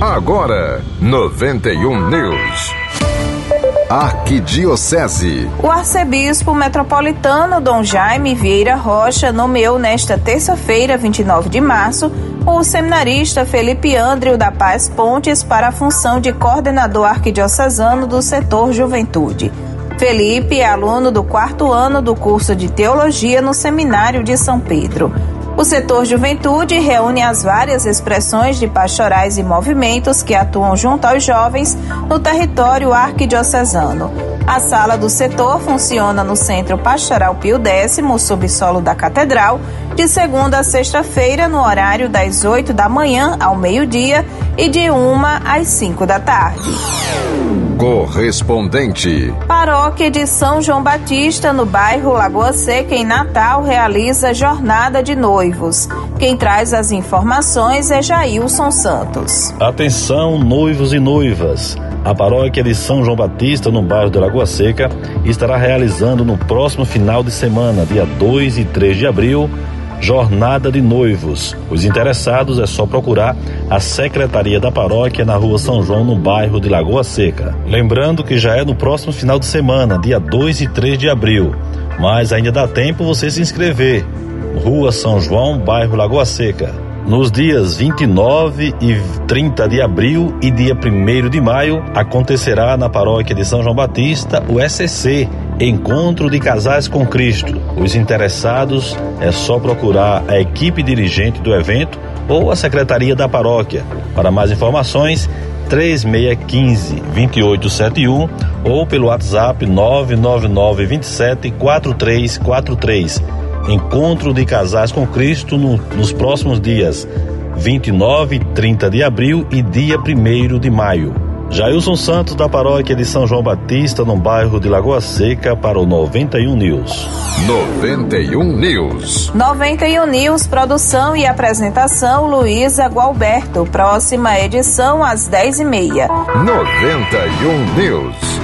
Agora, 91 News. Arquidiocese. O arcebispo metropolitano Dom Jaime Vieira Rocha nomeou nesta terça-feira, 29 de março, o seminarista Felipe Andrio da Paz Pontes para a função de coordenador arquidiocesano do setor Juventude. Felipe é aluno do quarto ano do curso de Teologia no Seminário de São Pedro. O setor juventude reúne as várias expressões de pastorais e movimentos que atuam junto aos jovens no território arquidiocesano. A sala do setor funciona no Centro Pastoral Pio X, subsolo da Catedral, de segunda a sexta-feira, no horário das 8 da manhã ao meio-dia e de 1 às 5 da tarde. Correspondente. Paróquia de São João Batista, no bairro Lagoa Seca, em Natal, realiza jornada de noivos. Quem traz as informações é Jailson Santos. Atenção, noivos e noivas. A paróquia de São João Batista, no bairro de Lagoa Seca, estará realizando no próximo final de semana, dia 2 e 3 de abril, Jornada de Noivos. Os interessados é só procurar a Secretaria da Paróquia na Rua São João, no bairro de Lagoa Seca. Lembrando que já é no próximo final de semana, dia 2 e 3 de abril. Mas ainda dá tempo você se inscrever. Rua São João, bairro Lagoa Seca. Nos dias 29 e 30 de abril e dia 1 de maio, acontecerá na paróquia de São João Batista o SCC, Encontro de Casais com Cristo. Os interessados é só procurar a equipe dirigente do evento ou a secretaria da paróquia. Para mais informações, 3615 2871 ou pelo WhatsApp 999 27 4343 Encontro de Casais com Cristo no, nos próximos dias 29 e 30 de abril e dia 1 de maio. Jailson Santos, da paróquia de São João Batista, no bairro de Lagoa Seca, para o 91 News. 91 News. 91 News, produção e apresentação, Luísa Gualberto. Próxima edição às 10h30. 91 News.